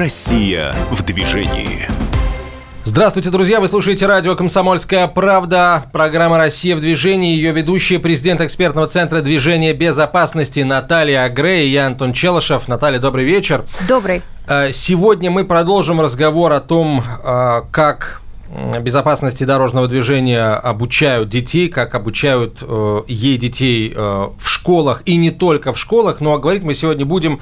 Россия в движении. Здравствуйте, друзья! Вы слушаете радио «Комсомольская правда». Программа «Россия в движении». Ее ведущие президент экспертного центра движения безопасности Наталья Грей и я, Антон Челышев. Наталья, добрый вечер. Добрый. Э, сегодня мы продолжим разговор о том, э, как безопасности дорожного движения обучают детей, как обучают э, ей детей э, в школах и не только в школах. Ну а говорить мы сегодня будем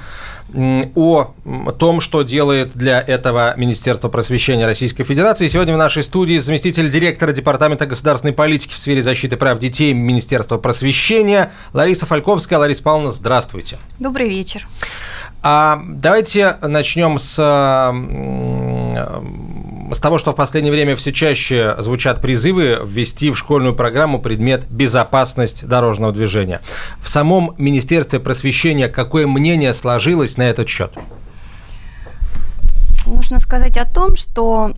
о том, что делает для этого Министерство просвещения Российской Федерации. Сегодня в нашей студии заместитель директора Департамента государственной политики в сфере защиты прав детей Министерства просвещения Лариса Фальковская. Лариса Павловна, здравствуйте. Добрый вечер. А давайте начнем с с того, что в последнее время все чаще звучат призывы ввести в школьную программу предмет «безопасность дорожного движения». В самом Министерстве просвещения какое мнение сложилось на этот счет? Нужно сказать о том, что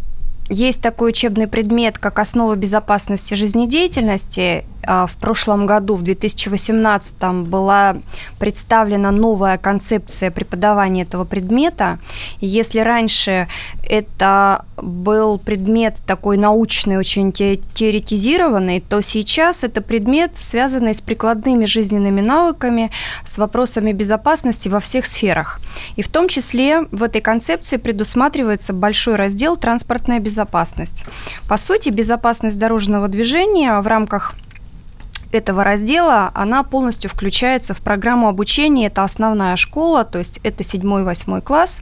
есть такой учебный предмет, как основа безопасности жизнедеятельности, а, в прошлом году, в 2018, была представлена новая концепция преподавания этого предмета. Если раньше это был предмет такой научный, очень теоретизированный, то сейчас это предмет, связанный с прикладными жизненными навыками, с вопросами безопасности во всех сферах. И в том числе в этой концепции предусматривается большой раздел «Транспортная безопасность». По сути, безопасность дорожного движения в рамках этого раздела, она полностью включается в программу обучения. Это основная школа, то есть это 7-8 класс,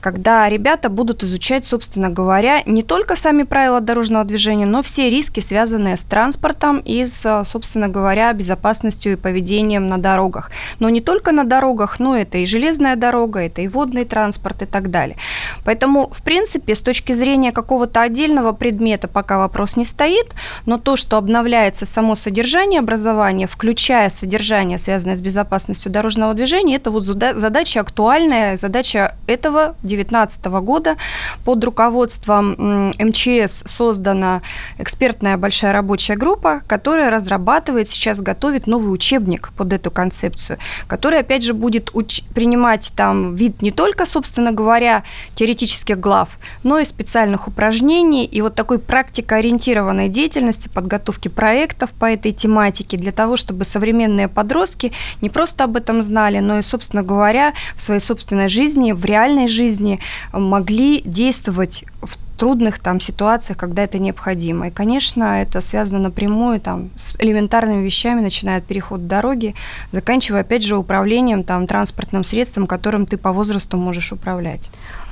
когда ребята будут изучать, собственно говоря, не только сами правила дорожного движения, но все риски, связанные с транспортом и с, собственно говоря, безопасностью и поведением на дорогах. Но не только на дорогах, но это и железная дорога, это и водный транспорт и так далее. Поэтому, в принципе, с точки зрения какого-то отдельного предмета пока вопрос не стоит, но то, что обновляется само содержание, уровне образования, включая содержание, связанное с безопасностью дорожного движения, это вот задача актуальная, задача этого 2019 года. Под руководством МЧС создана экспертная большая рабочая группа, которая разрабатывает, сейчас готовит новый учебник под эту концепцию, который, опять же, будет уч- принимать там вид не только, собственно говоря, теоретических глав, но и специальных упражнений и вот такой практикоориентированной деятельности, подготовки проектов по этой тематике, тематики для того, чтобы современные подростки не просто об этом знали, но и, собственно говоря, в своей собственной жизни, в реальной жизни могли действовать в трудных там ситуациях, когда это необходимо. И, конечно, это связано напрямую там, с элементарными вещами, начиная от перехода дороги, заканчивая, опять же, управлением там, транспортным средством, которым ты по возрасту можешь управлять.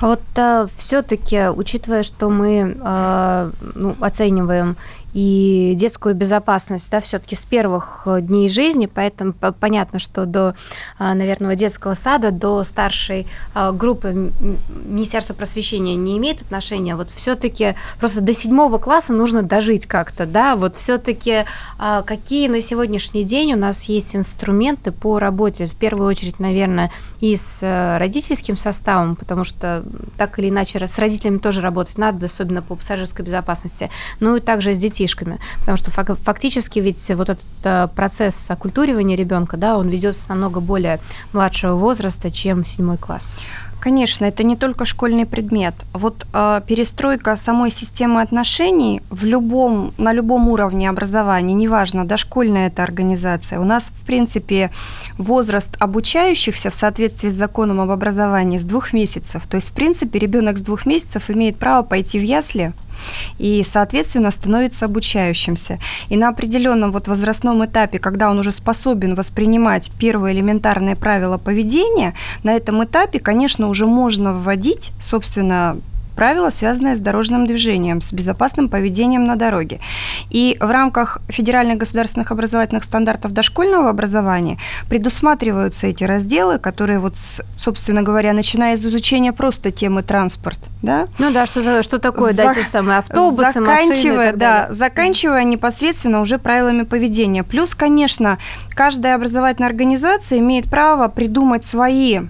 А вот а, все-таки, учитывая, что мы а, ну, оцениваем и детскую безопасность, да, все-таки с первых э, дней жизни, поэтому понятно, что до, а, наверное, детского сада, до старшей а, группы Министерства просвещения не имеет отношения. Вот все-таки просто до седьмого класса нужно дожить как-то, да, вот все-таки а, какие на сегодняшний день у нас есть инструменты по работе, в первую очередь, наверное, и с э, родительским составом, потому что так или иначе с родителями тоже работать надо, особенно по пассажирской безопасности, ну и также с детишками, потому что фактически ведь вот этот э, процесс оккультуривания ребенка, да, он ведется намного более младшего возраста, чем седьмой класс. Конечно, это не только школьный предмет. Вот э, перестройка самой системы отношений в любом, на любом уровне образования, неважно, дошкольная это организация, у нас, в принципе, возраст обучающихся в соответствии с законом об образовании с двух месяцев. То есть, в принципе, ребенок с двух месяцев имеет право пойти в ясли и, соответственно, становится обучающимся. И на определенном вот возрастном этапе, когда он уже способен воспринимать первые элементарные правила поведения, на этом этапе, конечно, уже можно вводить, собственно, правила, связанные с дорожным движением, с безопасным поведением на дороге. И в рамках федеральных государственных образовательных стандартов дошкольного образования предусматриваются эти разделы, которые вот, собственно говоря, начиная из изучения просто темы транспорт, да? Ну да, что, что такое, За... да, те самые автобусы, заканчивая, машины да, заканчивая непосредственно уже правилами поведения. Плюс, конечно, каждая образовательная организация имеет право придумать свои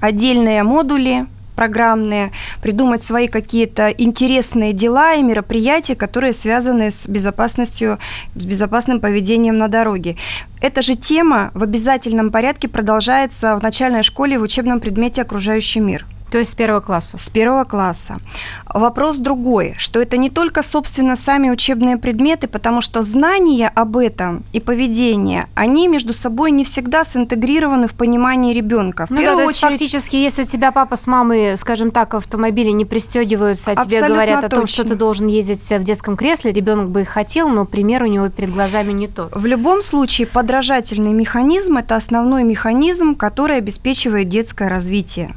отдельные модули, программные, придумать свои какие-то интересные дела и мероприятия, которые связаны с безопасностью, с безопасным поведением на дороге. Эта же тема в обязательном порядке продолжается в начальной школе в учебном предмете «Окружающий мир». То есть с первого класса? С первого класса. Вопрос другой, что это не только, собственно, сами учебные предметы, потому что знания об этом и поведение, они между собой не всегда синтегрированы в понимании ребенка. ну да, то есть фактически, если у тебя папа с мамой, скажем так, в автомобиле не пристегиваются, а тебе говорят о том, точно. что ты должен ездить в детском кресле, ребенок бы и хотел, но пример у него перед глазами не тот. В любом случае, подражательный механизм – это основной механизм, который обеспечивает детское развитие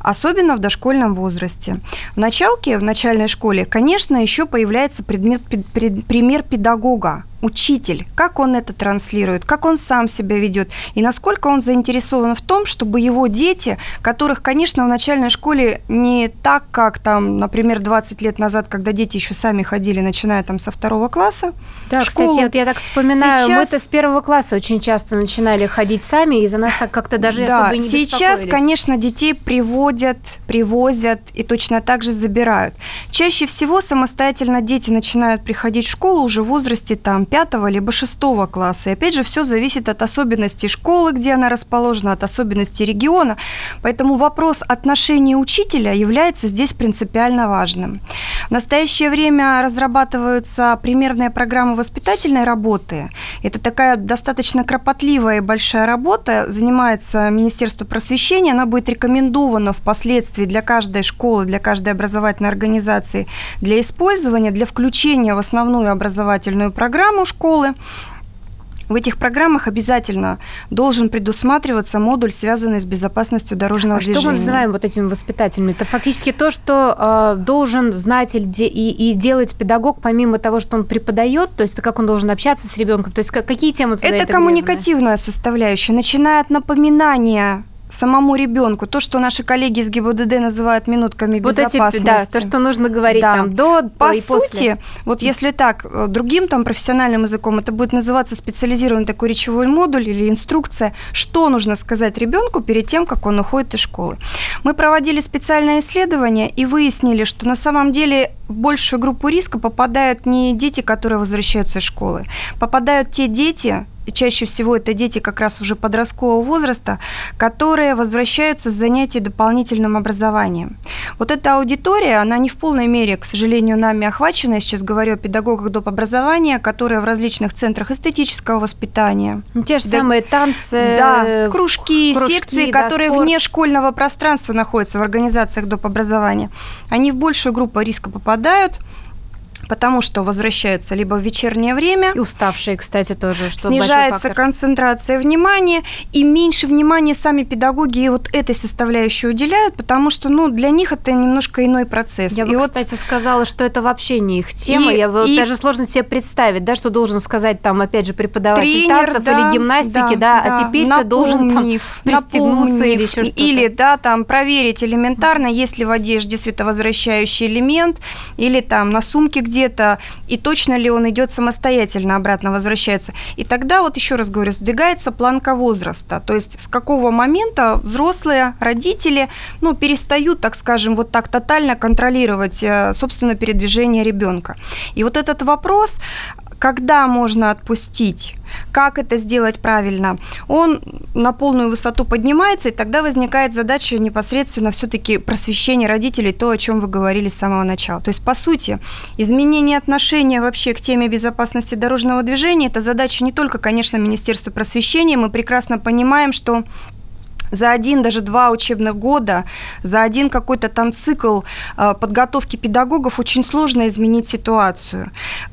особенно в дошкольном возрасте. В началке, в начальной школе, конечно, еще появляется предмет, пример педагога, учитель, как он это транслирует, как он сам себя ведет, и насколько он заинтересован в том, чтобы его дети, которых, конечно, в начальной школе не так, как там, например, 20 лет назад, когда дети еще сами ходили, начиная там со второго класса. Да, школу. кстати, вот я так вспоминаю, сейчас... мы-то с первого класса очень часто начинали ходить сами, и за нас так как-то даже да, особо не сейчас, конечно, детей приводят, привозят и точно так же забирают. Чаще всего самостоятельно дети начинают приходить в школу уже в возрасте там пятого либо шестого класса. И опять же, все зависит от особенностей школы, где она расположена, от особенностей региона. Поэтому вопрос отношения учителя является здесь принципиально важным. В настоящее время разрабатываются примерные программы воспитательной работы. Это такая достаточно кропотливая и большая работа. Занимается Министерство просвещения. Она будет рекомендована впоследствии для каждой школы, для каждой образовательной организации для использования, для включения в основную образовательную программу программу школы. В этих программах обязательно должен предусматриваться модуль, связанный с безопасностью дорожного а движения. Что мы называем вот этими воспитательными? Это фактически то, что э, должен знать и, и, и делать педагог, помимо того, что он преподает, то есть как он должен общаться с ребенком, то есть какие темы туда Это коммуникативная составляющая, начиная от напоминания самому ребенку. То, что наши коллеги из ГИБДД называют минутками вот безопасности. Эти, да, то, что нужно говорить да. там до, По и сути, после. вот если так, э, другим там профессиональным языком, это будет называться специализированный такой речевой модуль или инструкция, что нужно сказать ребенку перед тем, как он уходит из школы. Мы проводили специальное исследование и выяснили, что на самом деле в большую группу риска попадают не дети, которые возвращаются из школы, попадают те дети, чаще всего это дети как раз уже подросткового возраста, которые возвращаются с занятий дополнительным образованием. Вот эта аудитория, она не в полной мере, к сожалению, нами охвачена. Я сейчас говорю о педагогах доп. образования, которые в различных центрах эстетического воспитания. Ну, те же да, самые танцы, да, кружки, кружки секции, да, которые спорт. вне школьного пространства находятся в организациях доп. образования. Они в большую группу риска попадают – потому что возвращаются либо в вечернее время. И уставшие, кстати, тоже. Что снижается концентрация внимания, и меньше внимания сами педагоги вот этой составляющей уделяют, потому что ну, для них это немножко иной процесс. Я и бы, вот... кстати, сказала, что это вообще не их тема. И, Я и... даже сложно себе представить, да, что должен сказать там, опять же, преподаватель Тренер, танцев да, или гимнастики, да, да, а теперь ты должен там пристегнуться или еще что-то. Или, да, там проверить элементарно, есть ли в одежде световозвращающий элемент, или там на сумке где где-то, и точно ли он идет самостоятельно обратно возвращается. И тогда, вот еще раз говорю, сдвигается планка возраста. То есть с какого момента взрослые, родители, ну, перестают, так скажем, вот так тотально контролировать, э, собственно, передвижение ребенка. И вот этот вопрос, когда можно отпустить, как это сделать правильно, он на полную высоту поднимается, и тогда возникает задача непосредственно все-таки просвещения родителей, то, о чем вы говорили с самого начала. То есть, по сути, изменение отношения вообще к теме безопасности дорожного движения – это задача не только, конечно, Министерства просвещения, мы прекрасно понимаем, что за один, даже два учебных года, за один какой-то там цикл э, подготовки педагогов очень сложно изменить ситуацию.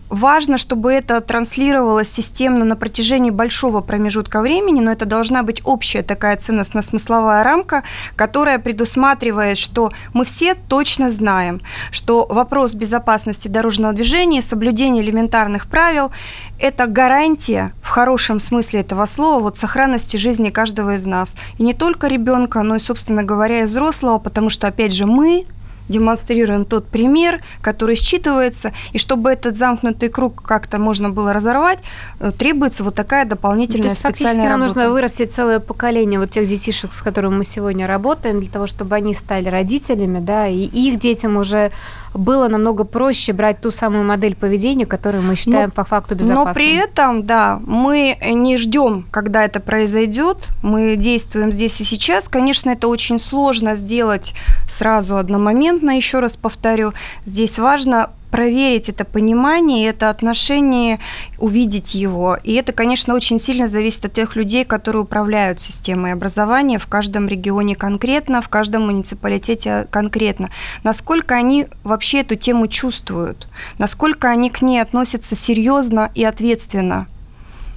Важно, чтобы это транслировалось системно на протяжении большого промежутка времени, но это должна быть общая такая ценностно-смысловая рамка, которая предусматривает, что мы все точно знаем, что вопрос безопасности дорожного движения, соблюдения элементарных правил – это гарантия в хорошем смысле этого слова вот сохранности жизни каждого из нас. И не только ребенка, но и, собственно говоря, и взрослого, потому что, опять же, мы демонстрируем тот пример, который считывается, и чтобы этот замкнутый круг как-то можно было разорвать, э, требуется вот такая дополнительная То есть фактически нам нужно вырастить целое поколение вот тех детишек, с которыми мы сегодня работаем, для того, чтобы они стали родителями, да, и их детям уже было намного проще брать ту самую модель поведения, которую мы считаем но, по факту безопасной. Но при этом, да, мы не ждем, когда это произойдет, мы действуем здесь и сейчас. Конечно, это очень сложно сделать сразу одномоментно, еще раз повторю. Здесь важно проверить это понимание, это отношение, увидеть его. И это, конечно, очень сильно зависит от тех людей, которые управляют системой образования в каждом регионе конкретно, в каждом муниципалитете конкретно. Насколько они вообще эту тему чувствуют, насколько они к ней относятся серьезно и ответственно.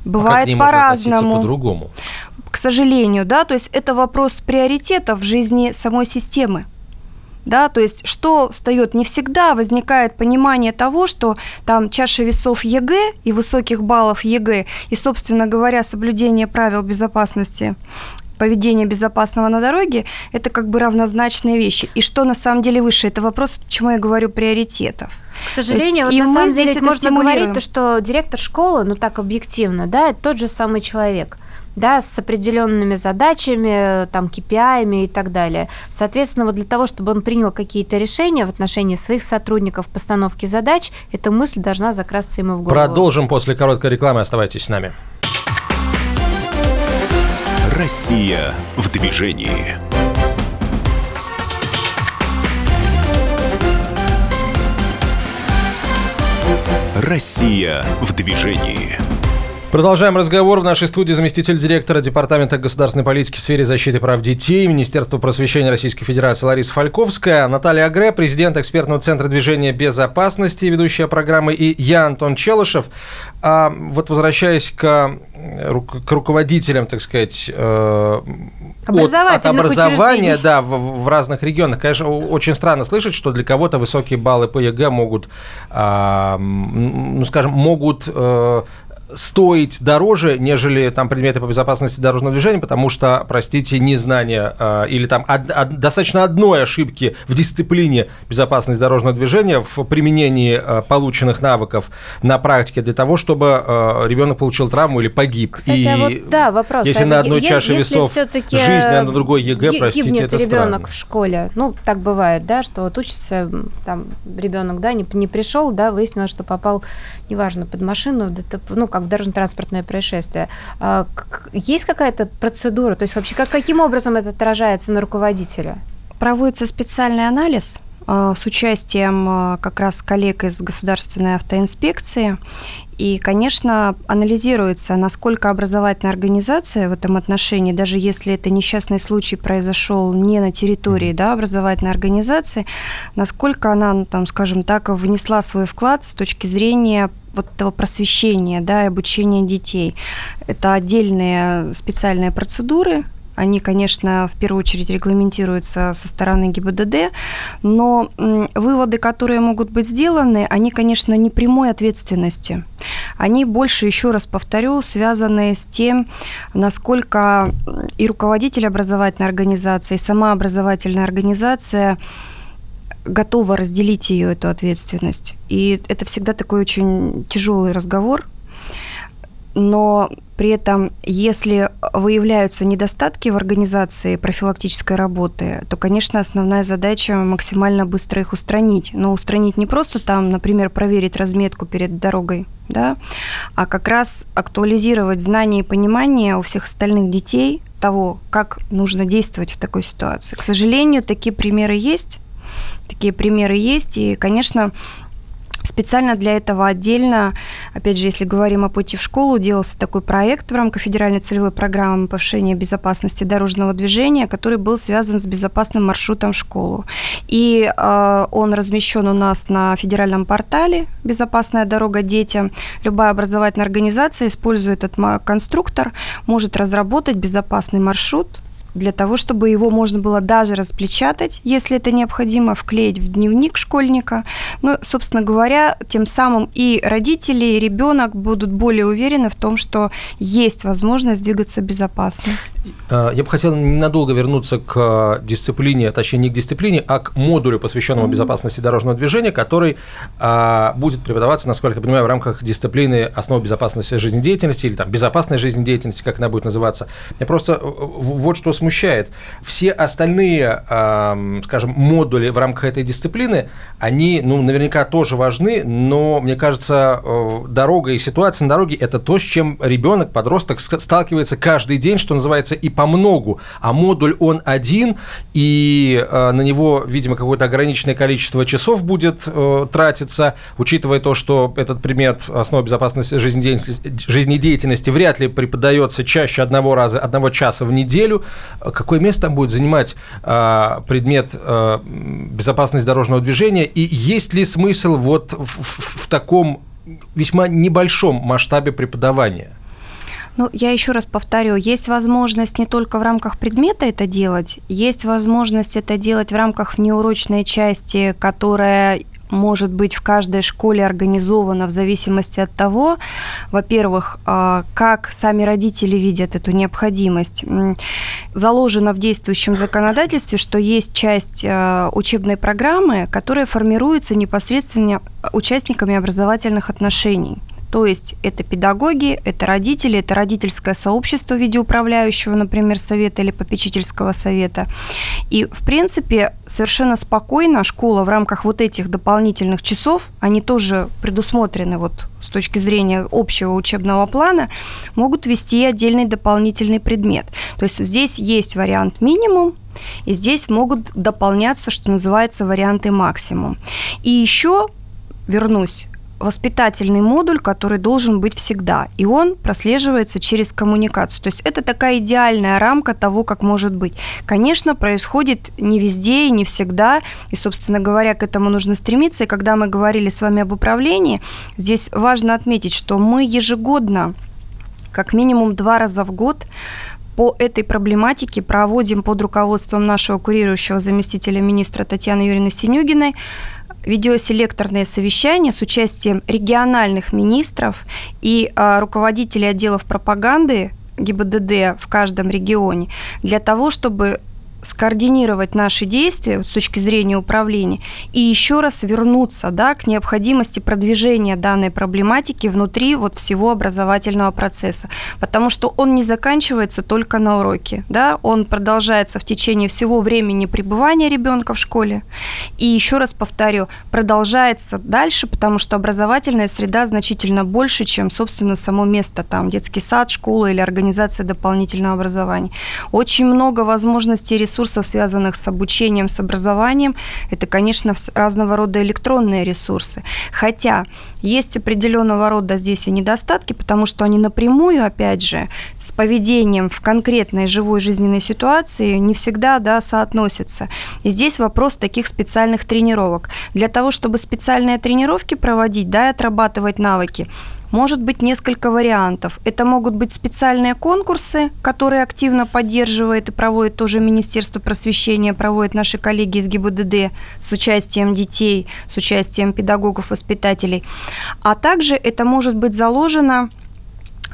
Бывает а по-разному. по-другому. К сожалению, да, то есть это вопрос приоритетов в жизни самой системы да, то есть что встает не всегда возникает понимание того, что там чаша весов ЕГЭ и высоких баллов ЕГЭ и, собственно говоря, соблюдение правил безопасности поведения безопасного на дороге – это как бы равнозначные вещи. И что на самом деле выше? Это вопрос, почему я говорю приоритетов. К сожалению, вот на самом деле можно говорить, то, что директор школы, ну так объективно, да, это тот же самый человек да, с определенными задачами, там, KPI и так далее. Соответственно, вот для того, чтобы он принял какие-то решения в отношении своих сотрудников постановки задач, эта мысль должна закрасться ему в голову. Продолжим после короткой рекламы. Оставайтесь с нами. Россия в движении. Россия в движении. Продолжаем разговор. В нашей студии заместитель директора Департамента государственной политики в сфере защиты прав детей Министерства просвещения Российской Федерации Лариса Фальковская, Наталья Агре, президент экспертного центра движения безопасности, ведущая программы, и я, Антон Челышев. А вот возвращаясь к, к руководителям, так сказать, э, от, от образования да, в, в разных регионах. Конечно, очень странно слышать, что для кого-то высокие баллы по ЕГЭ могут, э, ну, скажем, могут э, стоить дороже, нежели там предметы по безопасности дорожного движения, потому что, простите, незнание э, или там од, од, достаточно одной ошибки в дисциплине безопасности дорожного движения в применении э, полученных навыков на практике для того, чтобы э, ребенок получил травму или погиб. Кстати, И а вот да, вопрос. Если а на одной чаше весов жизнь, а на другой ЕГЭ, простите, это ребенок странно. в школе, ну так бывает, да, что вот учится там ребенок, да, не, не пришел, да, выяснилось, что попал, неважно, под машину, ДТП, ну как в дорожно-транспортное происшествие. А, есть какая-то процедура? То есть вообще как, каким образом это отражается на руководителя? Проводится специальный анализ с участием а, как раз коллег из государственной автоинспекции. И, конечно, анализируется, насколько образовательная организация в этом отношении, даже если это несчастный случай произошел не на территории да, образовательной организации, насколько она, ну, там, скажем так, внесла свой вклад с точки зрения вот этого просвещения, да, и обучения детей. Это отдельные специальные процедуры, они, конечно, в первую очередь регламентируются со стороны ГИБДД, но выводы, которые могут быть сделаны, они, конечно, не прямой ответственности. Они больше, еще раз повторю, связаны с тем, насколько и руководитель образовательной организации, и сама образовательная организация готова разделить ее, эту ответственность. И это всегда такой очень тяжелый разговор, но при этом, если выявляются недостатки в организации профилактической работы, то, конечно, основная задача максимально быстро их устранить. Но устранить не просто там, например, проверить разметку перед дорогой, да, а как раз актуализировать знания и понимание у всех остальных детей того, как нужно действовать в такой ситуации. К сожалению, такие примеры есть, такие примеры есть, и, конечно, Специально для этого отдельно, опять же, если говорим о пути в школу, делался такой проект в рамках федеральной целевой программы повышения безопасности дорожного движения, который был связан с безопасным маршрутом в школу. И э, он размещен у нас на федеральном портале «Безопасная дорога детям». Любая образовательная организация, используя этот конструктор, может разработать безопасный маршрут для того, чтобы его можно было даже распечатать, если это необходимо, вклеить в дневник школьника. Ну, собственно говоря, тем самым и родители, и ребенок будут более уверены в том, что есть возможность двигаться безопасно. Э, я бы хотел ненадолго вернуться к дисциплине, точнее не к дисциплине, а к модулю, посвященному безопасности дорожного движения, который а, будет преподаваться, насколько я понимаю, в рамках дисциплины основы безопасности жизнедеятельности или там безопасной жизнедеятельности, как она будет называться. Я просто вот что смущает. Все остальные, скажем, модули в рамках этой дисциплины, они, ну, наверняка тоже важны, но, мне кажется, э, дорога и ситуация на дороге – это то, с чем ребенок, подросток сталкивается каждый день, что называется, и по многу. А модуль, он один, и э, на него, видимо, какое-то ограниченное количество часов будет э, тратиться, учитывая то, что этот предмет основы безопасности жизнедеятельности, жизнедеятельности вряд ли преподается чаще одного раза, одного часа в неделю. Какое место там будет занимать э, предмет э, безопасности дорожного движения? И есть ли смысл вот в, в, в таком весьма небольшом масштабе преподавания? Ну, я еще раз повторю, есть возможность не только в рамках предмета это делать, есть возможность это делать в рамках внеурочной части, которая может быть в каждой школе организована в зависимости от того, во-первых, а, как сами родители видят эту необходимость. Заложено в действующем законодательстве, что есть часть а, учебной программы, которая формируется непосредственно участниками образовательных отношений. То есть это педагоги, это родители, это родительское сообщество в виде управляющего, например, совета или попечительского совета. И, в принципе, совершенно спокойно школа в рамках вот этих дополнительных часов, они тоже предусмотрены вот с точки зрения общего учебного плана, могут вести отдельный дополнительный предмет. То есть здесь есть вариант минимум, и здесь могут дополняться, что называется, варианты максимум. И еще вернусь воспитательный модуль, который должен быть всегда, и он прослеживается через коммуникацию. То есть это такая идеальная рамка того, как может быть. Конечно, происходит не везде и не всегда, и, собственно говоря, к этому нужно стремиться. И когда мы говорили с вами об управлении, здесь важно отметить, что мы ежегодно, как минимум два раза в год, по этой проблематике проводим под руководством нашего курирующего заместителя министра Татьяны Юрьевны Синюгиной видеоселекторное совещание с участием региональных министров и а, руководителей отделов пропаганды ГИБДД в каждом регионе для того, чтобы скоординировать наши действия с точки зрения управления и еще раз вернуться да, к необходимости продвижения данной проблематики внутри вот всего образовательного процесса, потому что он не заканчивается только на уроке, да, он продолжается в течение всего времени пребывания ребенка в школе и еще раз повторю, продолжается дальше, потому что образовательная среда значительно больше, чем, собственно, само место, там, детский сад, школа или организация дополнительного образования. Очень много возможностей ресурсов, связанных с обучением, с образованием, это, конечно, разного рода электронные ресурсы. Хотя есть определенного рода здесь и недостатки, потому что они напрямую, опять же, с поведением в конкретной живой жизненной ситуации не всегда да, соотносятся. И здесь вопрос таких специальных тренировок. Для того, чтобы специальные тренировки проводить, да, и отрабатывать навыки, может быть несколько вариантов. Это могут быть специальные конкурсы, которые активно поддерживает и проводит тоже Министерство просвещения, проводят наши коллеги из ГИБДД с участием детей, с участием педагогов, воспитателей. А также это может быть заложено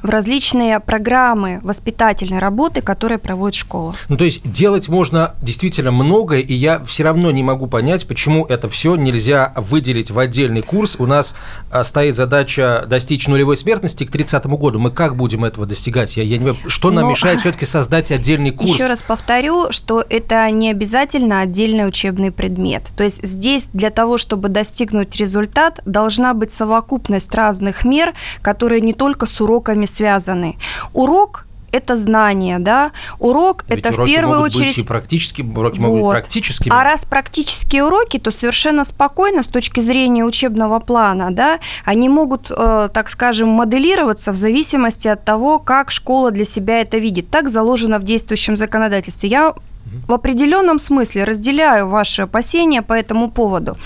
в различные программы воспитательной работы, которые проводит школа. Ну, то есть делать можно действительно многое, и я все равно не могу понять, почему это все нельзя выделить в отдельный курс. У нас а, стоит задача достичь нулевой смертности к 30 году. Мы как будем этого достигать? Я, я не понимаю, что нам Но... мешает все-таки создать отдельный курс? Еще раз повторю, что это не обязательно отдельный учебный предмет. То есть здесь для того, чтобы достигнуть результат, должна быть совокупность разных мер, которые не только с уроками связаны. Урок это знание, да. Урок Ведь это в первую могут очередь быть и практически уроки вот. могут быть практическими. А раз практические уроки, то совершенно спокойно с точки зрения учебного плана, да, они могут, э, так скажем, моделироваться в зависимости от того, как школа для себя это видит. Так заложено в действующем законодательстве. Я в определенном смысле разделяю ваши опасения по этому поводу.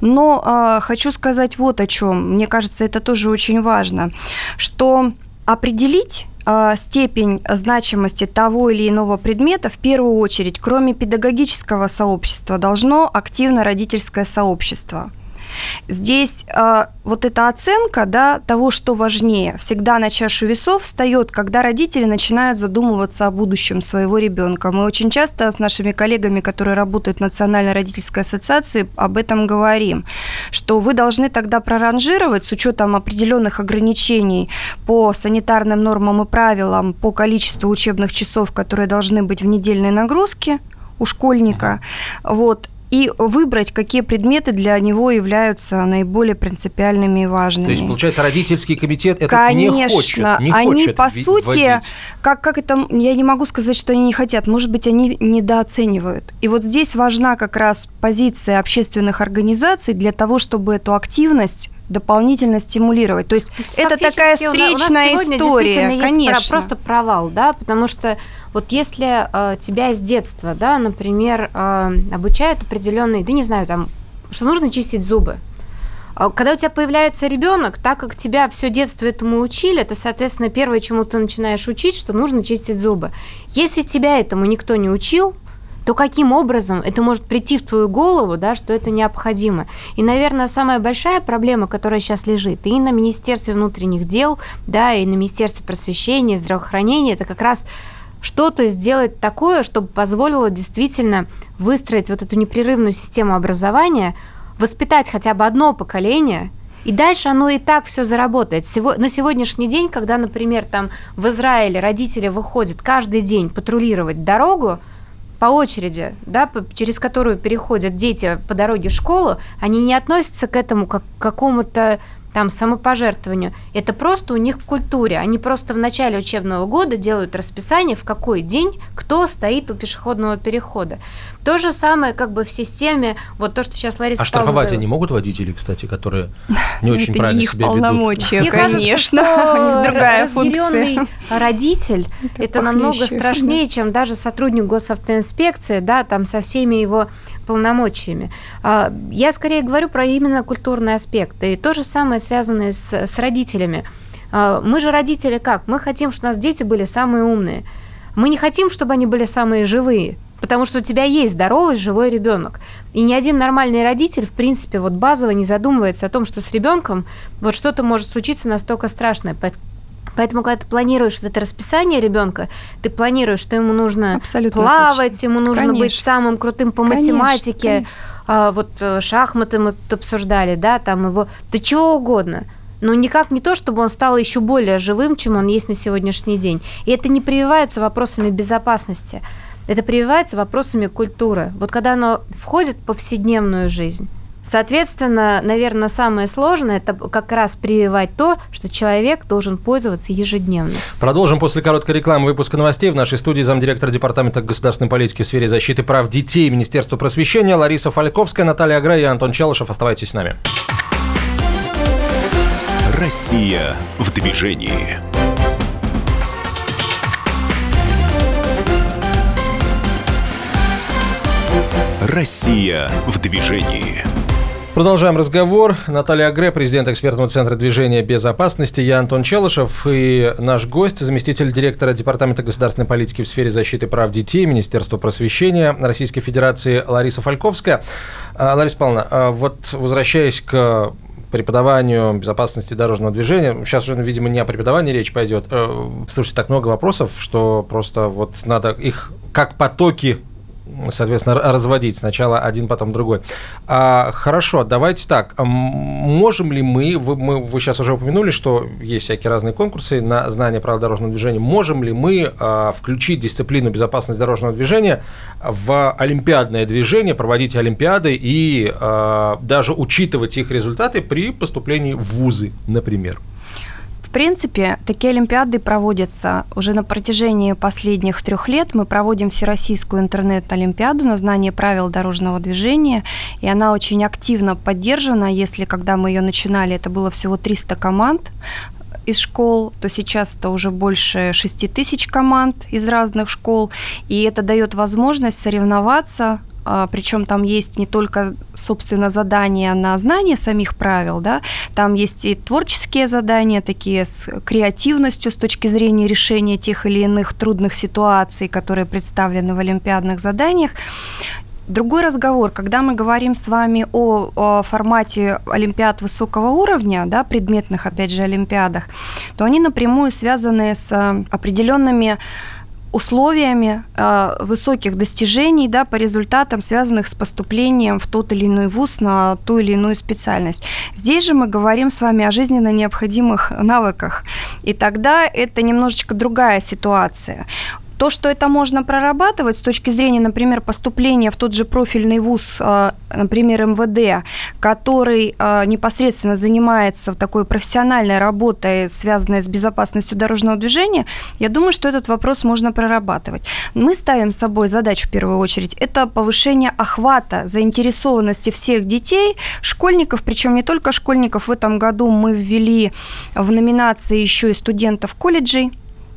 Но э, хочу сказать вот о чем. Мне кажется, это тоже очень важно, что определить а, степень значимости того или иного предмета в первую очередь, кроме педагогического сообщества, должно активно родительское сообщество. Здесь э, вот эта оценка да, того, что важнее, всегда на чашу весов встает, когда родители начинают задумываться о будущем своего ребенка. Мы очень часто с нашими коллегами, которые работают в Национальной родительской ассоциации, об этом говорим, что вы должны тогда проранжировать с учетом определенных ограничений по санитарным нормам и правилам, по количеству учебных часов, которые должны быть в недельной нагрузке у школьника. Вот и выбрать, какие предметы для него являются наиболее принципиальными и важными. То есть, получается, родительский комитет это Конечно, не хочет, не они хочет по сути, вводить. как, как это, я не могу сказать, что они не хотят, может быть, они недооценивают. И вот здесь важна как раз позиция общественных организаций для того, чтобы эту активность дополнительно стимулировать. То есть это такая Фактически у на- у нас встречная сегодня история, действительно есть конечно. про- просто провал, да, потому что вот если э, тебя с детства, да, например, э, обучают определенные, да не знаю, там, что нужно чистить зубы. А Когда у тебя появляется ребенок, так как тебя все детство этому учили, это, соответственно, первое, чему ты начинаешь учить, что нужно чистить зубы. Если тебя этому никто не учил, то каким образом это может прийти в твою голову, да, что это необходимо. И, наверное, самая большая проблема, которая сейчас лежит и на Министерстве внутренних дел, да, и на Министерстве просвещения, здравоохранения, это как раз что-то сделать такое, чтобы позволило действительно выстроить вот эту непрерывную систему образования, воспитать хотя бы одно поколение, и дальше оно и так все заработает. На сегодняшний день, когда, например, там в Израиле родители выходят каждый день патрулировать дорогу, по очереди, да, через которую переходят дети по дороге в школу, они не относятся к этому как к какому-то там самопожертвованию. Это просто у них в культуре. Они просто в начале учебного года делают расписание, в какой день кто стоит у пешеходного перехода. То же самое как бы в системе, вот то, что сейчас Лариса А штрафовать Павловна они могут водители, кстати, которые не очень это правильно не их себя ведут? полномочия, кажется, конечно. Другая функция. родитель Это намного страшнее, чем даже сотрудник госавтоинспекции, да, там со всеми его полномочиями. А, Я скорее говорю про именно культурный аспект. И то же самое связанное с, с родителями. А, Мы же родители как? Мы хотим, чтобы у нас дети были самые умные. Мы не хотим, чтобы они были самые живые. Потому что у тебя есть здоровый, живой ребенок. И ни один нормальный родитель, в принципе, вот базово не задумывается о том, что с ребенком вот что-то может случиться настолько страшное. Поэт- Поэтому, когда ты планируешь вот это расписание ребенка, ты планируешь, что ему нужно Абсолютно плавать, точно. ему нужно быть Конечно. самым крутым по Конечно, математике. конечно. А, вот э, шахматы мы тут обсуждали, да, там его, да чего угодно. Но никак не то, чтобы он стал еще более живым, чем он есть на сегодняшний день. И это не прививается вопросами безопасности. Это прививается вопросами культуры. Вот когда оно входит в повседневную жизнь. Соответственно, наверное, самое сложное это как раз прививать то, что человек должен пользоваться ежедневно. Продолжим после короткой рекламы выпуска новостей. В нашей студии замдиректора Департамента государственной политики в сфере защиты прав детей Министерства просвещения Лариса Фальковская, Наталья Агрей и Антон Челышев. Оставайтесь с нами. Россия в движении. Россия в движении. Продолжаем разговор. Наталья Агре, президент экспертного центра движения безопасности. Я Антон Челышев и наш гость, заместитель директора Департамента государственной политики в сфере защиты прав детей Министерства просвещения Российской Федерации Лариса Фальковская. А, Лариса Павловна, а вот возвращаясь к преподаванию безопасности дорожного движения. Сейчас уже, видимо, не о преподавании речь пойдет. Э, Слушайте, так много вопросов, что просто вот надо их как потоки соответственно, разводить. Сначала один, потом другой. А, хорошо, давайте так. Можем ли мы, вы, мы, вы сейчас уже упомянули, что есть всякие разные конкурсы на знание правил дорожного движения. Можем ли мы а, включить дисциплину безопасности дорожного движения в олимпиадное движение, проводить олимпиады и а, даже учитывать их результаты при поступлении в вузы, например? Принципе, такие олимпиады проводятся уже на протяжении последних трех лет. Мы проводим Всероссийскую интернет-олимпиаду на знание правил дорожного движения, и она очень активно поддержана. Если когда мы ее начинали, это было всего 300 команд из школ, то сейчас это уже больше 6 тысяч команд из разных школ, и это дает возможность соревноваться причем там есть не только, собственно, задания на знание самих правил, да, там есть и творческие задания, такие с креативностью с точки зрения решения тех или иных трудных ситуаций, которые представлены в олимпиадных заданиях. Другой разговор, когда мы говорим с вами о, о формате олимпиад высокого уровня, да, предметных, опять же, олимпиадах, то они напрямую связаны с определенными условиями э, высоких достижений да, по результатам, связанных с поступлением в тот или иной вуз на ту или иную специальность. Здесь же мы говорим с вами о жизненно необходимых навыках. И тогда это немножечко другая ситуация. То, что это можно прорабатывать с точки зрения, например, поступления в тот же профильный вуз, э, например, МВД, который э, непосредственно занимается такой профессиональной работой, связанной с безопасностью дорожного движения, я думаю, что этот вопрос можно прорабатывать. Мы ставим с собой задачу в первую очередь, это повышение охвата, заинтересованности всех детей, школьников, причем не только школьников. В этом году мы ввели в номинации еще и студентов колледжей,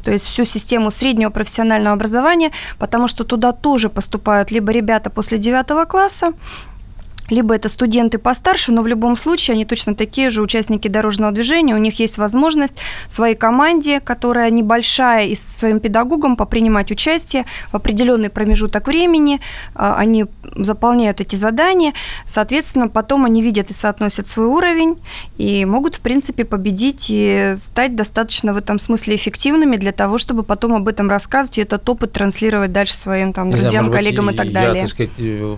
то есть всю систему среднего профессионального образования, потому что туда тоже поступают либо ребята после 9 класса, либо это студенты постарше, но в любом случае они точно такие же участники дорожного движения, у них есть возможность своей команде, которая небольшая, и своим педагогам попринимать участие в определенный промежуток времени, а, они заполняют эти задания, соответственно, потом они видят и соотносят свой уровень, и могут, в принципе, победить и стать достаточно в этом смысле эффективными для того, чтобы потом об этом рассказывать и этот опыт транслировать дальше своим там, друзьям, знаю, коллегам быть, и так далее. Я, так сказать, э,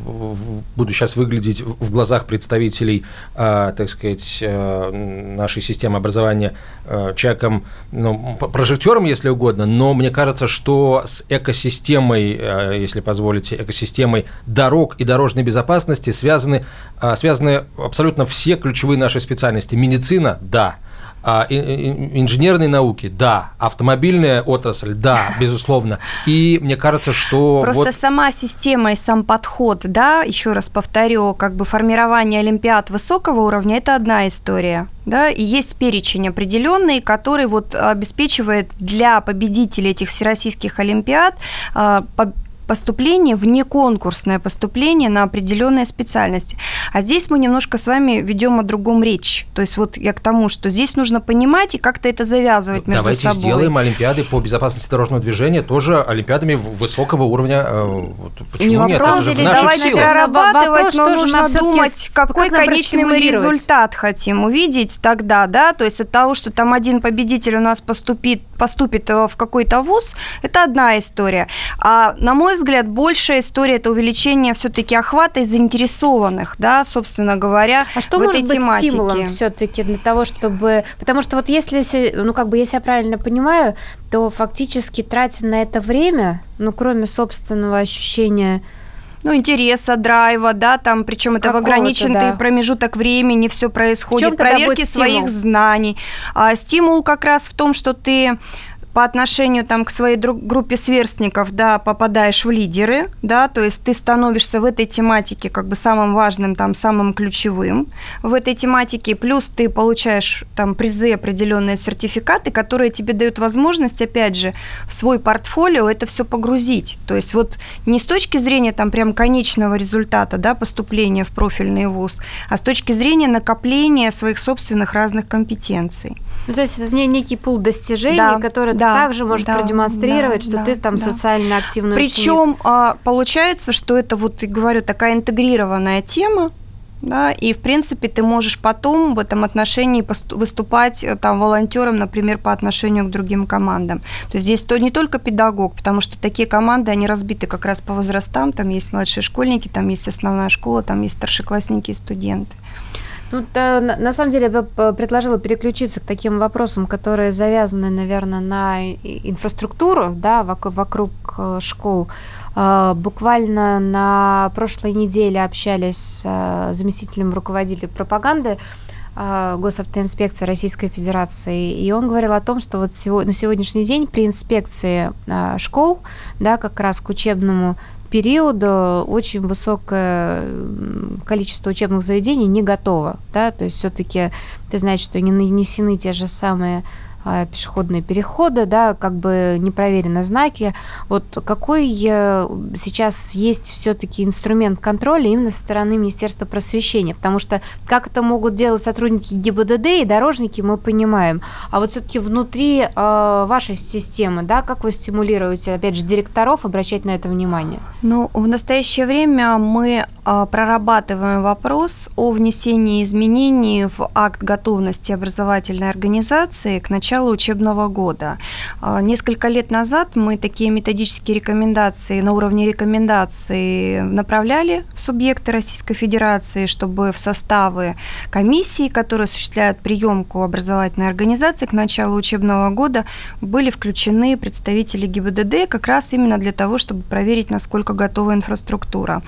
буду сейчас выглядеть быть в глазах представителей, э, так сказать, э, нашей системы образования э, человеком, ну, прожектором, если угодно, но мне кажется, что с экосистемой, э, если позволите, экосистемой дорог и дорожной безопасности связаны, э, связаны абсолютно все ключевые наши специальности. Медицина – да – инженерные науки, да, автомобильная отрасль, да, безусловно. И мне кажется, что просто вот... сама система и сам подход, да, еще раз повторю, как бы формирование олимпиад высокого уровня это одна история, да, и есть перечень определенный, который вот обеспечивает для победителей этих всероссийских олимпиад а, поступление, вне конкурсное поступление на определенные специальности. А здесь мы немножко с вами ведем о другом речь. То есть вот я к тому, что здесь нужно понимать и как-то это завязывать между Давайте собой. Давайте сделаем олимпиады по безопасности дорожного движения тоже олимпиадами высокого уровня. Э, почему Не нет? Вопрос, это же давайте прорабатывать, но нужно думать, какой как конечный мы результат хотим увидеть тогда, да, то есть от того, что там один победитель у нас поступит, поступит э, в какой-то вуз, это одна история. А на мой взгляд, большая история это увеличение все-таки охвата и заинтересованных, да, собственно говоря, а что в может этой быть тематике. стимулом все-таки для того, чтобы, потому что вот если, ну как бы, если я правильно понимаю, то фактически тратя на это время, ну кроме собственного ощущения ну, интереса, драйва, да, там, причем это в ограниченный да. промежуток времени все происходит, проверки своих знаний. А стимул как раз в том, что ты по отношению там, к своей группе сверстников, да, попадаешь в лидеры, да, то есть ты становишься в этой тематике как бы самым важным, там, самым ключевым в этой тематике, плюс ты получаешь там призы, определенные сертификаты, которые тебе дают возможность, опять же, в свой портфолио это все погрузить. То есть вот не с точки зрения там прям конечного результата, да, поступления в профильный вуз, а с точки зрения накопления своих собственных разных компетенций. Ну, то есть это не некий пул достижений, да, который да, ты также можешь да, продемонстрировать, да, что да, ты там да. социально активный Причем а, получается, что это вот, говорю, такая интегрированная тема, да, и в принципе ты можешь потом в этом отношении выступать э, там волонтером, например, по отношению к другим командам. То есть здесь то не только педагог, потому что такие команды, они разбиты как раз по возрастам, там есть младшие школьники, там есть основная школа, там есть старшеклассники и студенты. Ну, да, на, на самом деле я бы предложила переключиться к таким вопросам, которые завязаны, наверное, на инфраструктуру, да, вокруг, вокруг э, школ. А, буквально на прошлой неделе общались с э, заместителем руководителя пропаганды э, Госавтоинспекции Российской Федерации, и он говорил о том, что вот на сегодняшний день при инспекции школ, да, как раз к учебному периода очень высокое количество учебных заведений не готово, да, то есть все-таки ты знаешь, что не нанесены те же самые пешеходные переходы, да, как бы не проверены знаки. Вот какой э, сейчас есть все-таки инструмент контроля именно со стороны Министерства просвещения? Потому что как это могут делать сотрудники ГИБДД и дорожники, мы понимаем. А вот все-таки внутри э, вашей системы, да, как вы стимулируете, опять же, директоров обращать на это внимание? Ну, в настоящее время мы э, прорабатываем вопрос о внесении изменений в акт готовности образовательной организации к началу начала учебного года. А, несколько лет назад мы такие методические рекомендации на уровне рекомендаций направляли в субъекты Российской Федерации, чтобы в составы комиссии, которые осуществляют приемку образовательной организации к началу учебного года, были включены представители ГИБДД как раз именно для того, чтобы проверить, насколько готова инфраструктура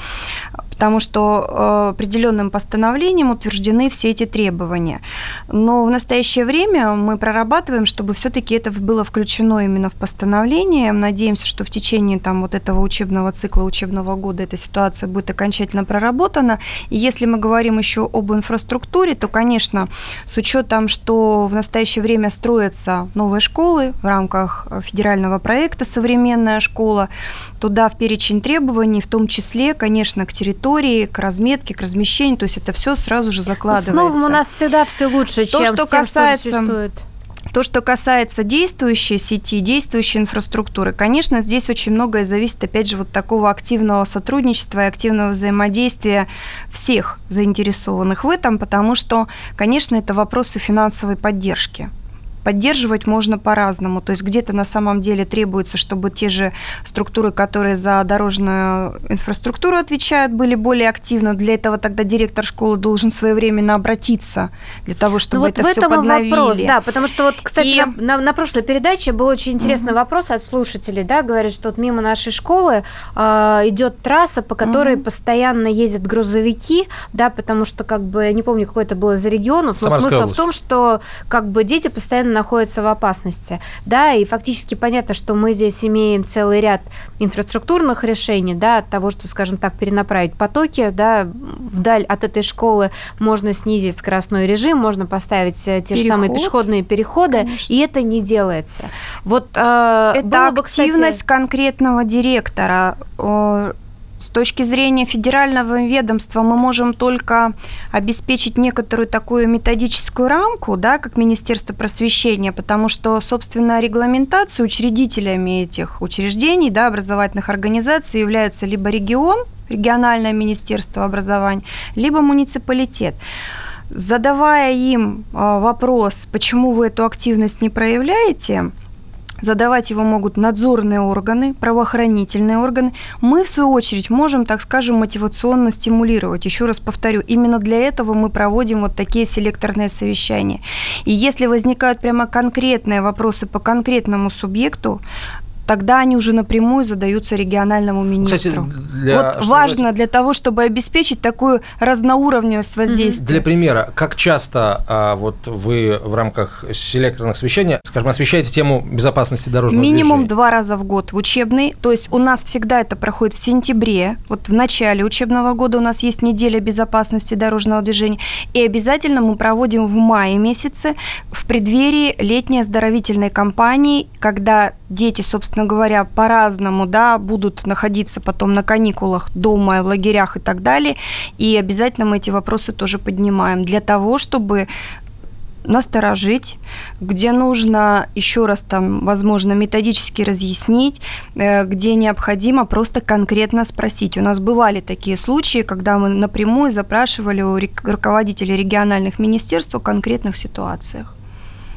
потому что э, определенным постановлением утверждены все эти требования. Но в настоящее время мы прорабатываем, чтобы все-таки это было включено именно в постановление. Надеемся, что в течение там, вот этого учебного цикла, учебного года эта ситуация будет окончательно проработана. И если мы говорим еще об инфраструктуре, то, конечно, с учетом, что в настоящее время строятся новые школы в рамках федерального проекта «Современная школа», туда в перечень требований, в том числе, конечно, к территории, к разметке, к размещению, то есть это все сразу же закладывается. Словом, у нас всегда все лучше, то, чем что тем, касается... что существует. То, что касается действующей сети, действующей инфраструктуры, конечно, здесь очень многое зависит, опять же, вот такого активного сотрудничества и активного взаимодействия всех заинтересованных в этом, потому что, конечно, это вопросы финансовой поддержки поддерживать можно по-разному. То есть где-то на самом деле требуется, чтобы те же структуры, которые за дорожную инфраструктуру отвечают, были более активны. Для этого тогда директор школы должен своевременно обратиться для того, чтобы ну, вот это в все этом подновили. вопрос, да, потому что вот, кстати, И... на, на, на прошлой передаче был очень интересный угу. вопрос от слушателей, да, говорят, что вот мимо нашей школы э, идет трасса, по которой угу. постоянно ездят грузовики, да, потому что как бы я не помню, какой это было за регионов, но Самарская смысл область. в том, что как бы дети постоянно находятся в опасности. Да, и фактически понятно, что мы здесь имеем целый ряд инфраструктурных решений, да, от того, что, скажем так, перенаправить потоки, да, вдаль от этой школы можно снизить скоростной режим, можно поставить э, те Переход. же самые пешеходные переходы, Конечно. и это не делается. Вот э, это активность бы, кстати... конкретного директора с точки зрения федерального ведомства мы можем только обеспечить некоторую такую методическую рамку, да, как Министерство просвещения, потому что, собственно, регламентацию учредителями этих учреждений, да, образовательных организаций являются либо регион, региональное министерство образования, либо муниципалитет. Задавая им а, вопрос, почему вы эту активность не проявляете, Задавать его могут надзорные органы, правоохранительные органы. Мы, в свою очередь, можем, так скажем, мотивационно стимулировать. Еще раз повторю, именно для этого мы проводим вот такие селекторные совещания. И если возникают прямо конкретные вопросы по конкретному субъекту, тогда они уже напрямую задаются региональному министру. Кстати, для, вот важно сказать, для того, чтобы обеспечить такую разноуровневость воздействия. Для примера, как часто а, вот вы в рамках селекторных освещения, скажем, освещаете тему безопасности дорожного Минимум движения? два раза в год в учебный. То есть у нас всегда это проходит в сентябре. Вот в начале учебного года у нас есть неделя безопасности дорожного движения. И обязательно мы проводим в мае месяце в преддверии летней оздоровительной кампании, когда дети, собственно, собственно говоря, по-разному, да, будут находиться потом на каникулах дома, в лагерях и так далее. И обязательно мы эти вопросы тоже поднимаем для того, чтобы насторожить, где нужно еще раз там, возможно, методически разъяснить, э, где необходимо просто конкретно спросить. У нас бывали такие случаи, когда мы напрямую запрашивали у руководителей региональных министерств о конкретных ситуациях.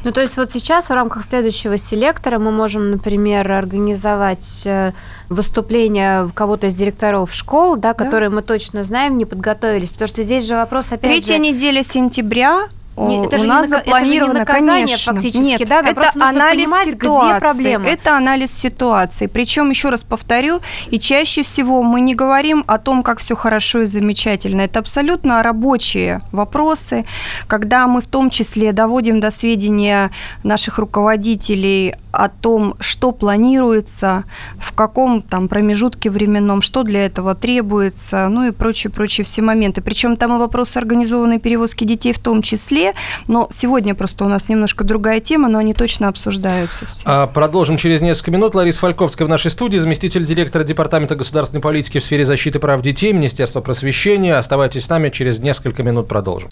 Ну, то есть вот сейчас в рамках следующего селектора мы можем, например, организовать э, выступление кого-то из директоров школ, да, которые да. мы точно знаем, не подготовились. Потому что здесь же вопрос опять Третья же... неделя сентября не, это у же нас не запланировано, это же не наказание, конечно. фактически, Нет, да? это анализ понимать, ситуации. где проблема. Это анализ ситуации. Причем, еще раз повторю, и чаще всего мы не говорим о том, как все хорошо и замечательно. Это абсолютно рабочие вопросы, когда мы в том числе доводим до сведения наших руководителей о том, что планируется, в каком там промежутке временном, что для этого требуется, ну и прочие-прочие все моменты. Причем там и вопросы организованной перевозки детей в том числе, феврале, но сегодня просто у нас немножко другая тема, но они точно обсуждаются все. А, продолжим через несколько минут. Лариса Фальковская в нашей студии, заместитель директора Департамента государственной политики в сфере защиты прав детей, Министерства просвещения. Оставайтесь с нами, через несколько минут продолжим.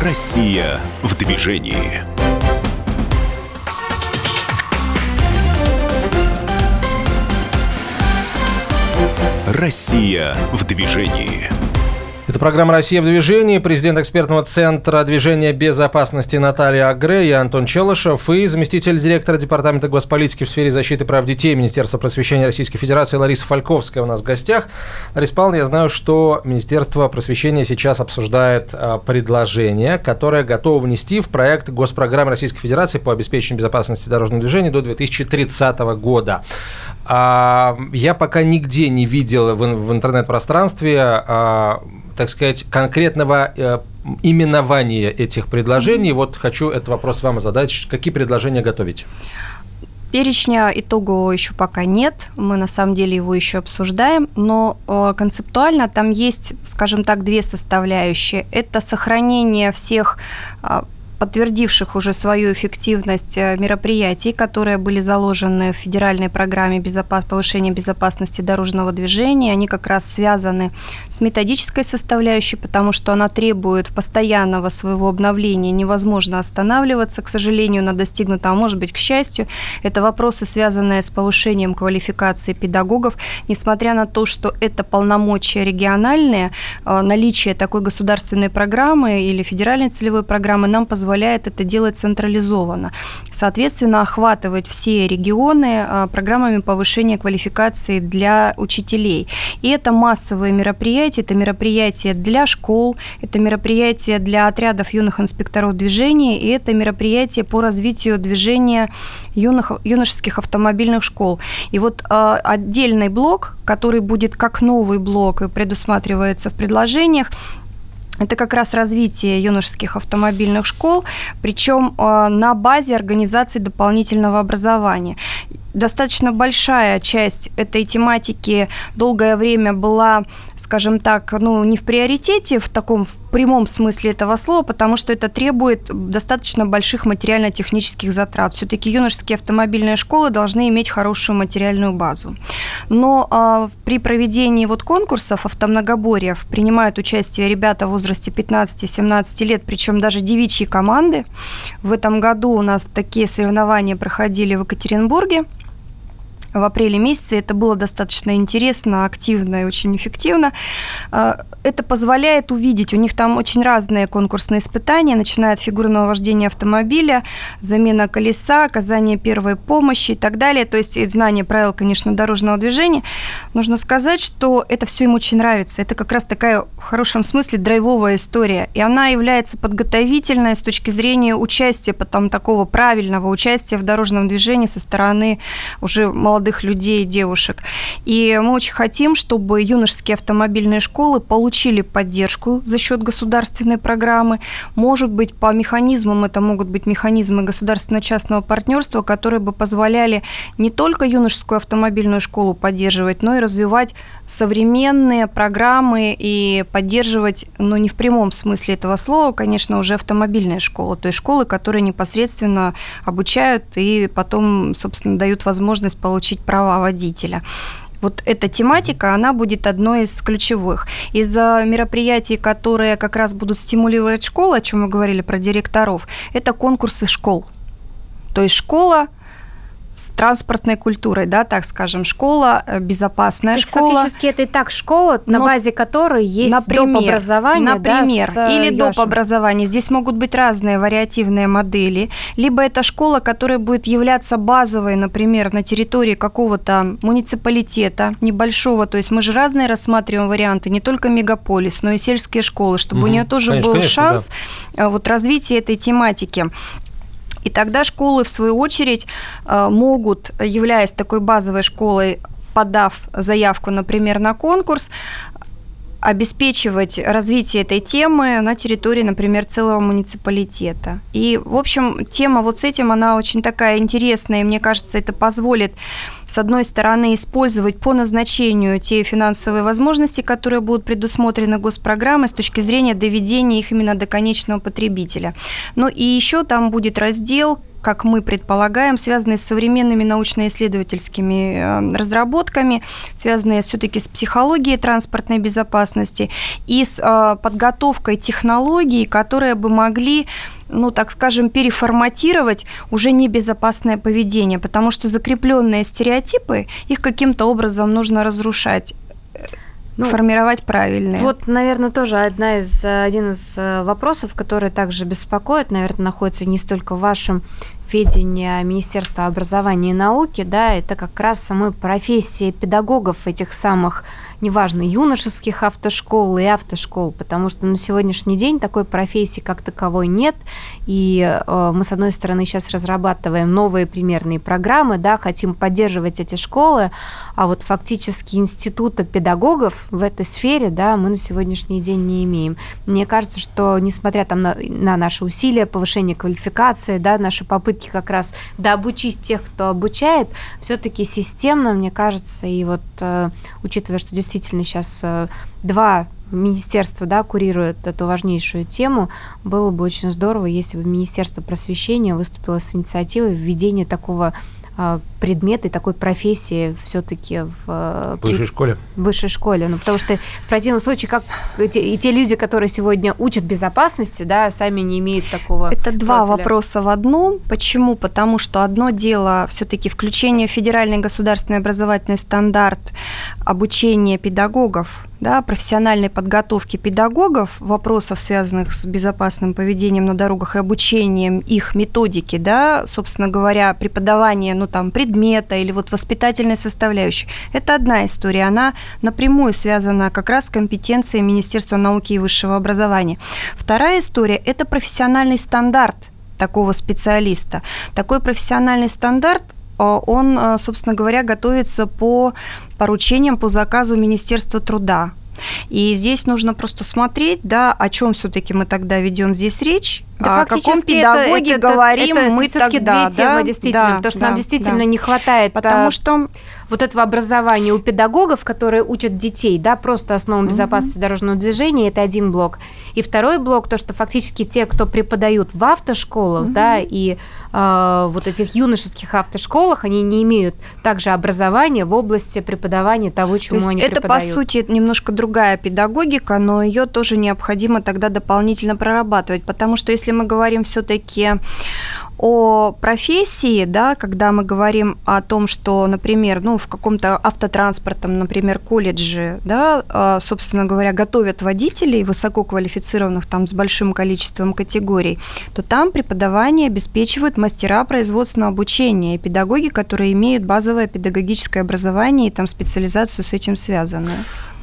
Россия в движении. Россия в движении. Программа «Россия в движении». Президент экспертного центра движения безопасности Наталья Агре, я Антон Челышев и заместитель директора Департамента госполитики в сфере защиты прав детей Министерства просвещения Российской Федерации Лариса Фальковская у нас в гостях. Лариса Павловна, я знаю, что Министерство просвещения сейчас обсуждает а, предложение, которое готово внести в проект госпрограммы Российской Федерации по обеспечению безопасности дорожного движения до 2030 года. А, я пока нигде не видел в, в интернет-пространстве, а, так сказать, конкретного э, именования этих предложений. Вот хочу этот вопрос вам задать. Какие предложения готовите? Перечня итогового еще пока нет, мы на самом деле его еще обсуждаем, но э, концептуально там есть, скажем так, две составляющие. Это сохранение всех э, подтвердивших уже свою эффективность э, мероприятий, которые были заложены в федеральной программе безопас... повышения безопасности дорожного движения. Они как раз связаны с методической составляющей, потому что она требует постоянного своего обновления. Невозможно останавливаться, к сожалению, на достигнутом, а может быть, к счастью. Это вопросы, связанные с повышением квалификации педагогов. Несмотря на то, что это полномочия региональные, э, наличие такой государственной программы или федеральной целевой программы нам позволяет позволяет это делать централизованно. Соответственно, охватывать все регионы а, программами повышения квалификации для учителей. И это массовые мероприятия, это мероприятия для школ, это мероприятия для отрядов юных инспекторов движения, и это мероприятия по развитию движения юных, юношеских автомобильных школ. И вот э, отдельный блок, который будет как новый блок и предусматривается в предложениях, это как раз развитие юношеских автомобильных школ, причем э, на базе организации дополнительного образования. Достаточно большая часть этой тематики долгое время была, скажем так, ну, не в приоритете в таком в прямом смысле этого слова, потому что это требует достаточно больших материально-технических затрат. Все-таки юношеские автомобильные школы должны иметь хорошую материальную базу. Но а, при проведении вот конкурсов автомногоборьев принимают участие ребята в возрасте 15-17 лет, причем даже девичьи команды. В этом году у нас такие соревнования проходили в Екатеринбурге в апреле месяце. Это было достаточно интересно, активно и очень эффективно. А, это позволяет увидеть, у них там очень разные конкурсные испытания, начиная от фигурного вождения автомобиля, замена колеса, оказание первой помощи и так далее. То есть знание правил, конечно, дорожного движения. Нужно сказать, что это все им очень нравится. Это как раз такая в хорошем смысле драйвовая история. И она является подготовительной с точки зрения участия, потом такого правильного участия в дорожном движении со стороны уже молодых молодых людей, девушек. И мы очень хотим, чтобы юношеские автомобильные школы получили поддержку за счет государственной программы. Может быть, по механизмам это могут быть механизмы государственно-частного партнерства, которые бы позволяли не только юношескую автомобильную школу поддерживать, но и развивать современные программы и поддерживать, ну, не в прямом смысле этого слова, конечно, уже автомобильные школы, то есть школы, которые непосредственно обучают и потом, собственно, дают возможность получить права водителя вот эта тематика, она будет одной из ключевых. Из-за мероприятий, которые как раз будут стимулировать школы, о чем мы говорили про директоров, это конкурсы школ. То есть школа с транспортной культурой, да, так скажем, школа, э, безопасная То школа. Фактически это и так школа, на Но, базе которой есть например, доп. образование. Например, да, или Яшем. доп. образование. Здесь могут быть разные вариативные модели. Либо это школа, которая будет являться базовой, например, на территории какого-то муниципалитета небольшого. То есть мы же разные рассматриваем варианты, не только мегаполис, но и сельские школы, чтобы угу. у нее тоже конечно, был конечно, шанс да. Э, вот развития этой тематики. И тогда школы, в свою очередь, э, могут, являясь такой базовой школой, подав заявку, например, на конкурс, обеспечивать развитие этой темы на территории, например, целого муниципалитета. И, в общем, тема вот с этим, она очень такая интересная, и мне кажется, это позволит с одной стороны, использовать по назначению те финансовые возможности, которые будут предусмотрены госпрограммой с точки зрения доведения их именно до конечного потребителя. Ну и еще там будет раздел, как мы предполагаем, связанные с современными научно-исследовательскими э, разработками, связанные все-таки с психологией транспортной безопасности и с э, подготовкой технологий, которые бы могли ну, так скажем, переформатировать уже небезопасное поведение, потому что закрепленные стереотипы, их каким-то образом нужно разрушать ну, формировать правильные. Вот, наверное, тоже одна из, один из вопросов, который также беспокоит, наверное, находится не столько в вашем ведения Министерства образования и науки, да, это как раз самой профессии педагогов этих самых неважно, юношеских автошкол и автошкол, потому что на сегодняшний день такой профессии как таковой нет, и э, мы, с одной стороны, сейчас разрабатываем новые примерные программы, да, хотим поддерживать эти школы, а вот фактически института педагогов в этой сфере, да, мы на сегодняшний день не имеем. Мне кажется, что несмотря там на, на наши усилия, повышение квалификации, да, наши попытки как раз дообучить тех, кто обучает, все-таки системно, мне кажется, и вот э, учитывая, что действительно сейчас э, два министерства да, курируют эту важнейшую тему, было бы очень здорово, если бы Министерство просвещения выступило с инициативой введения такого предметы такой профессии все-таки в э, высшей школе. В высшей школе. Ну, потому что в противном случае, как и те, и те люди, которые сегодня учат безопасности, да, сами не имеют такого. Это два вопроса в одном. Почему? Потому что одно дело все-таки включение в федеральный государственный образовательный стандарт обучения педагогов да, профессиональной подготовки педагогов, вопросов, связанных с безопасным поведением на дорогах и обучением их методики, да, собственно говоря, преподавание, ну, там, предмета или вот воспитательной составляющей. Это одна история, она напрямую связана как раз с компетенцией Министерства науки и высшего образования. Вторая история – это профессиональный стандарт такого специалиста. Такой профессиональный стандарт он, а, собственно говоря, готовится по поручениям по заказу Министерства труда. И здесь нужно просто смотреть, да, о чем все-таки мы тогда ведем здесь речь, да, о каком педагоге это, говорим это, это, мы все-таки тогда, две темы, да, действительно, да, потому что да, нам действительно да. не хватает потому а, что вот этого образования у педагогов, которые учат детей, да, просто основам безопасности угу. дорожного движения, это один блок. И второй блок, то, что фактически те, кто преподают в автошколах, угу. да, и э, вот этих юношеских автошколах, они не имеют также образования в области преподавания того, чему то есть они это, преподают. Это, по сути, немножко другая педагогика, но ее тоже необходимо тогда дополнительно прорабатывать, потому что если мы говорим все-таки о профессии, да, когда мы говорим о том, что, например, ну, в каком-то автотранспортном, например, колледже, да, а, собственно говоря, готовят водителей высококвалифицированных там с большим количеством категорий, то там преподавание обеспечивают мастера производственного обучения и педагоги, которые имеют базовое педагогическое образование и там специализацию с этим связанную.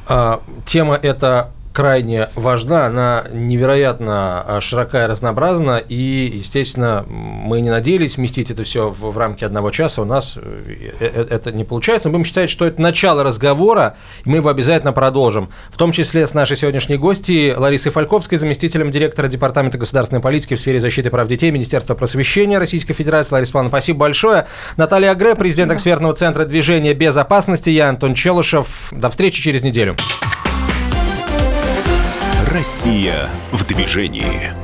А, тема эта крайне важна, она невероятно а, широка и разнообразна, и, естественно, мы не надеялись вместить это все в, в рамки одного часа, у нас э, э, э, это не получается, но будем считать, что это начало разговора, и мы его обязательно продолжим, в том числе с нашей сегодняшней гостьей Ларисой Фальковской, заместителем директора Департамента государственной политики в сфере защиты прав детей Министерства просвещения Российской Федерации. Лариса Павловна, спасибо большое. Наталья Агре, президент экспертного центра движения безопасности, я Антон Челышев. До встречи через неделю. Россия в движении.